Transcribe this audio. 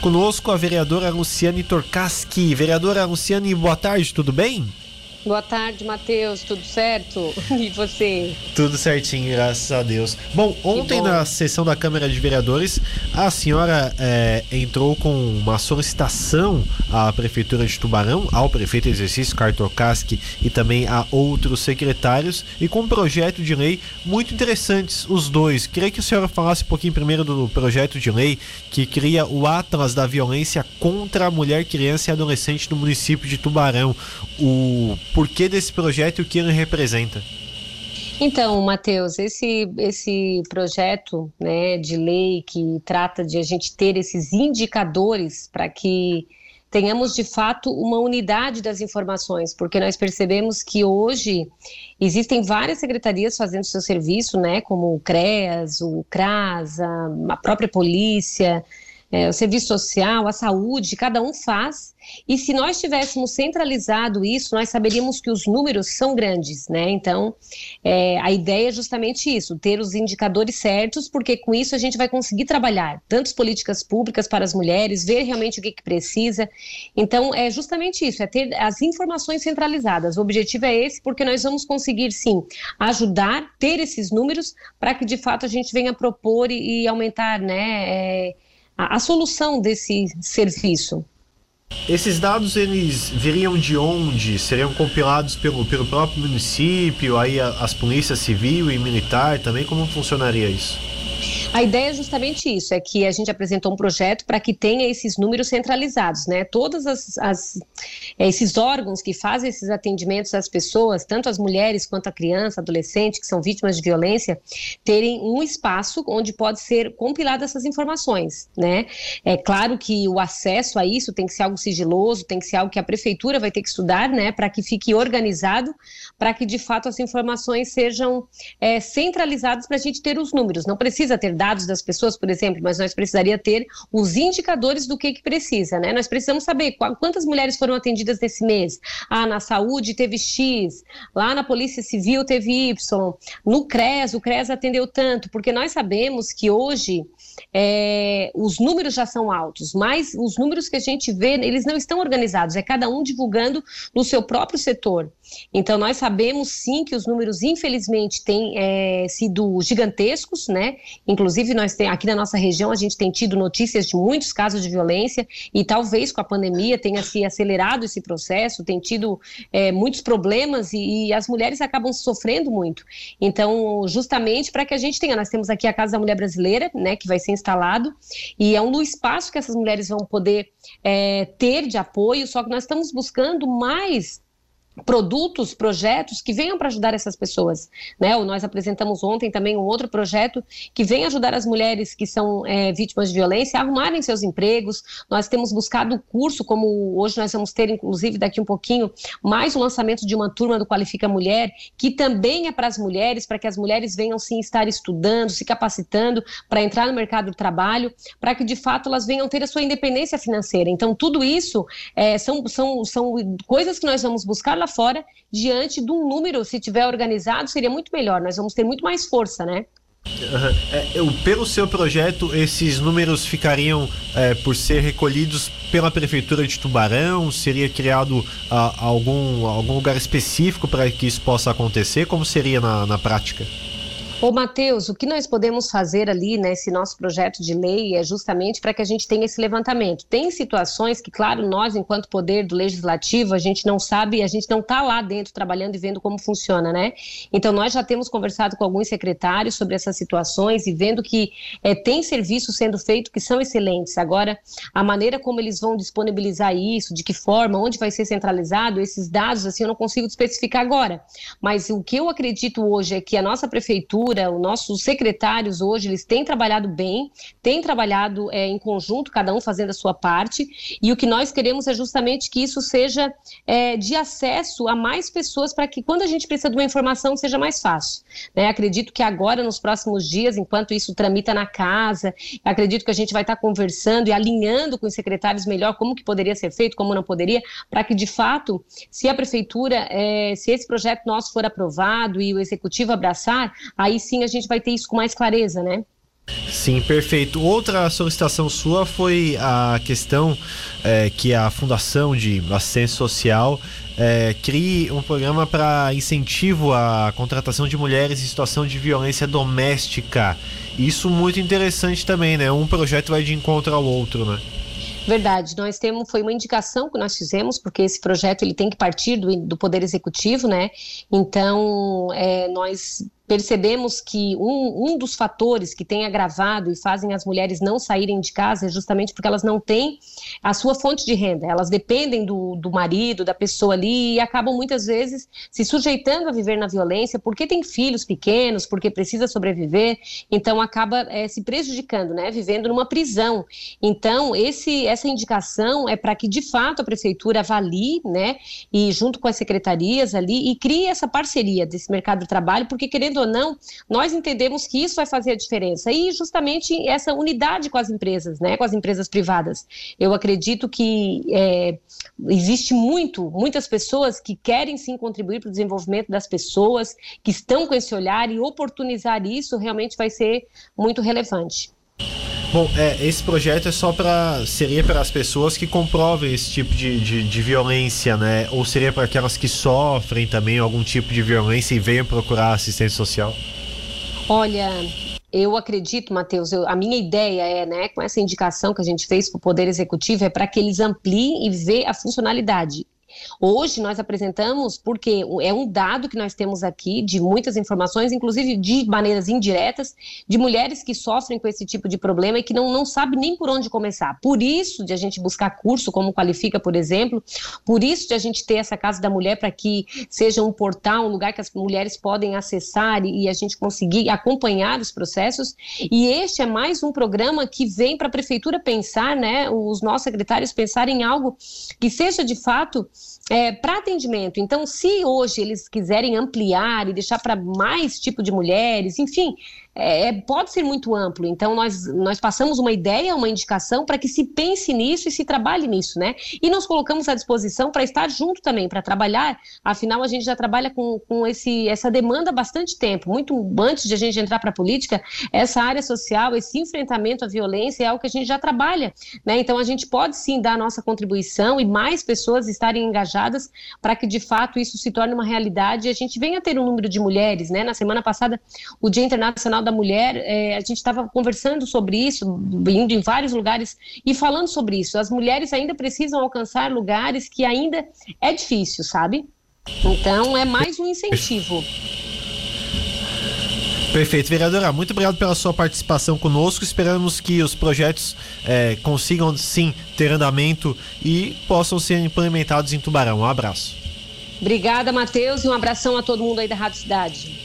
Conosco a vereadora Luciane Torcaski. Vereadora Luciane, boa tarde, tudo bem? Boa tarde, Matheus. Tudo certo? E você? Tudo certinho, graças a Deus. Bom, ontem bom. na sessão da Câmara de Vereadores, a senhora é, entrou com uma solicitação à Prefeitura de Tubarão, ao prefeito exercício Kartokaski e também a outros secretários, e com um projeto de lei muito interessantes, os dois. Queria que a senhora falasse um pouquinho primeiro do projeto de lei que cria o Atlas da Violência contra a Mulher, Criança e Adolescente no município de Tubarão. O porquê desse projeto e o que ele representa. Então, Matheus, esse, esse projeto né, de lei que trata de a gente ter esses indicadores para que tenhamos de fato uma unidade das informações, porque nós percebemos que hoje existem várias secretarias fazendo seu serviço, né, como o CREAS, o CRAS, a, própria polícia, é, o serviço social, a saúde, cada um faz. E se nós tivéssemos centralizado isso, nós saberíamos que os números são grandes, né? Então, é, a ideia é justamente isso: ter os indicadores certos, porque com isso a gente vai conseguir trabalhar tantas políticas públicas para as mulheres, ver realmente o que, que precisa. Então, é justamente isso: é ter as informações centralizadas. O objetivo é esse, porque nós vamos conseguir sim ajudar, ter esses números, para que de fato a gente venha propor e, e aumentar, né? É, a, a solução desse serviço. Esses dados eles viriam de onde? Seriam compilados pelo, pelo próprio município, aí as polícias civil e militar também? Como funcionaria isso? A ideia é justamente isso, é que a gente apresentou um projeto para que tenha esses números centralizados, né? Todos as, as, é, esses órgãos que fazem esses atendimentos às pessoas, tanto as mulheres quanto a criança, adolescente, que são vítimas de violência, terem um espaço onde pode ser compiladas essas informações, né? É claro que o acesso a isso tem que ser algo sigiloso, tem que ser algo que a prefeitura vai ter que estudar, né? Para que fique organizado, para que de fato as informações sejam é, centralizadas para a gente ter os números. Não precisa ter dados das pessoas, por exemplo, mas nós precisaria ter os indicadores do que, que precisa, né? Nós precisamos saber quantas mulheres foram atendidas nesse mês. Ah, na saúde teve X, lá na Polícia Civil teve Y, no CRES, o CRES atendeu tanto, porque nós sabemos que hoje é, os números já são altos, mas os números que a gente vê, eles não estão organizados, é cada um divulgando no seu próprio setor. Então, nós sabemos sim que os números, infelizmente, têm é, sido gigantescos, né? Inclusive, nós tem, aqui na nossa região, a gente tem tido notícias de muitos casos de violência e talvez com a pandemia tenha se acelerado esse processo, tem tido é, muitos problemas e, e, as mulheres acabam sofrendo muito. Então, justamente para que a gente tenha, nós temos aqui a Casa da Mulher Brasileira, né, que vai ser instalado, e é um espaço que essas mulheres vão poder é, ter de apoio, só que nós estamos buscando mais produtos, projetos que venham para ajudar essas pessoas, né? Nós apresentamos ontem também um outro projeto que vem ajudar as mulheres que são é, vítimas de violência a arrumarem seus empregos. Nós temos buscado curso, como hoje nós vamos ter, inclusive daqui um pouquinho, mais o lançamento de uma turma do Qualifica Mulher, que também é para as mulheres, para que as mulheres venham sim estar estudando, se capacitando para entrar no mercado do trabalho, para que de fato elas venham ter a sua independência financeira. Então tudo isso é, são, são, são coisas que nós vamos buscar lá fora, diante de um número, se tiver organizado, seria muito melhor. Nós vamos ter muito mais força, né? Uhum. É, pelo seu projeto, esses números ficariam é, por ser recolhidos pela prefeitura de Tubarão? Seria criado ah, algum, algum lugar específico para que isso possa acontecer? Como seria na, na prática? Ô, Matheus, o que nós podemos fazer ali nesse nosso projeto de lei é justamente para que a gente tenha esse levantamento. Tem situações que, claro, nós, enquanto poder do legislativo, a gente não sabe, a gente não está lá dentro trabalhando e vendo como funciona, né? Então, nós já temos conversado com alguns secretários sobre essas situações e vendo que é, tem serviços sendo feitos que são excelentes. Agora, a maneira como eles vão disponibilizar isso, de que forma, onde vai ser centralizado, esses dados, assim, eu não consigo especificar agora. Mas o que eu acredito hoje é que a nossa prefeitura, Cultura, os nossos secretários hoje, eles têm trabalhado bem, têm trabalhado é, em conjunto, cada um fazendo a sua parte, e o que nós queremos é justamente que isso seja é, de acesso a mais pessoas, para que quando a gente precisa de uma informação, seja mais fácil. Né? Acredito que agora, nos próximos dias, enquanto isso tramita na casa, acredito que a gente vai estar conversando e alinhando com os secretários melhor como que poderia ser feito, como não poderia, para que, de fato, se a prefeitura, é, se esse projeto nosso for aprovado e o executivo abraçar, aí sim a gente vai ter isso com mais clareza, né? Sim, perfeito. Outra solicitação sua foi a questão é, que a Fundação de Assistência Social é, crie um programa para incentivo à contratação de mulheres em situação de violência doméstica. Isso muito interessante também, né? Um projeto vai de encontro ao outro, né? Verdade, nós temos, foi uma indicação que nós fizemos, porque esse projeto ele tem que partir do, do Poder Executivo, né? Então, é, nós percebemos que um, um dos fatores que tem agravado e fazem as mulheres não saírem de casa é justamente porque elas não têm a sua fonte de renda. Elas dependem do, do marido, da pessoa ali, e acabam muitas vezes se sujeitando a viver na violência porque tem filhos pequenos, porque precisa sobreviver, então acaba é, se prejudicando, né? Vivendo numa prisão. Então, esse, essa indicação é para que, de fato, a prefeitura avalie, né? E junto com as secretarias ali, e crie essa parceria desse mercado de trabalho, porque querendo ou não, nós entendemos que isso vai fazer a diferença. E justamente essa unidade com as empresas, né, com as empresas privadas. Eu acredito que é, existe muito, muitas pessoas que querem sim contribuir para o desenvolvimento das pessoas, que estão com esse olhar e oportunizar isso realmente vai ser muito relevante. Bom, é, esse projeto é só para seria para as pessoas que comprovem esse tipo de, de, de violência, né? Ou seria para aquelas que sofrem também algum tipo de violência e venham procurar assistência social? Olha, eu acredito, Matheus, eu, a minha ideia é, né, com essa indicação que a gente fez para o Poder Executivo, é para que eles ampliem e vejam a funcionalidade. Hoje nós apresentamos porque é um dado que nós temos aqui de muitas informações, inclusive de maneiras indiretas, de mulheres que sofrem com esse tipo de problema e que não, não sabem nem por onde começar. Por isso de a gente buscar curso como Qualifica, por exemplo, por isso de a gente ter essa Casa da Mulher para que seja um portal, um lugar que as mulheres podem acessar e, e a gente conseguir acompanhar os processos. E este é mais um programa que vem para a prefeitura pensar, né, os nossos secretários pensarem em algo que seja de fato é, para atendimento. Então, se hoje eles quiserem ampliar e deixar para mais tipo de mulheres, enfim, é, pode ser muito amplo. Então, nós, nós passamos uma ideia, uma indicação para que se pense nisso e se trabalhe nisso, né? E nos colocamos à disposição para estar junto também, para trabalhar. Afinal, a gente já trabalha com, com esse, essa demanda há bastante tempo. Muito antes de a gente entrar para a política, essa área social, esse enfrentamento à violência é algo que a gente já trabalha, né? Então, a gente pode sim dar a nossa contribuição e mais pessoas estarem engajadas para que, de fato, isso se torne uma realidade e a gente venha ter um número de mulheres, né? Na semana passada, o Dia Internacional da Mulher, é, a gente estava conversando sobre isso, indo em vários lugares e falando sobre isso. As mulheres ainda precisam alcançar lugares que ainda é difícil, sabe? Então é mais um incentivo. Perfeito, vereadora. Muito obrigado pela sua participação conosco. Esperamos que os projetos é, consigam sim ter andamento e possam ser implementados em Tubarão. Um abraço. Obrigada, Matheus, e um abração a todo mundo aí da Rádio Cidade.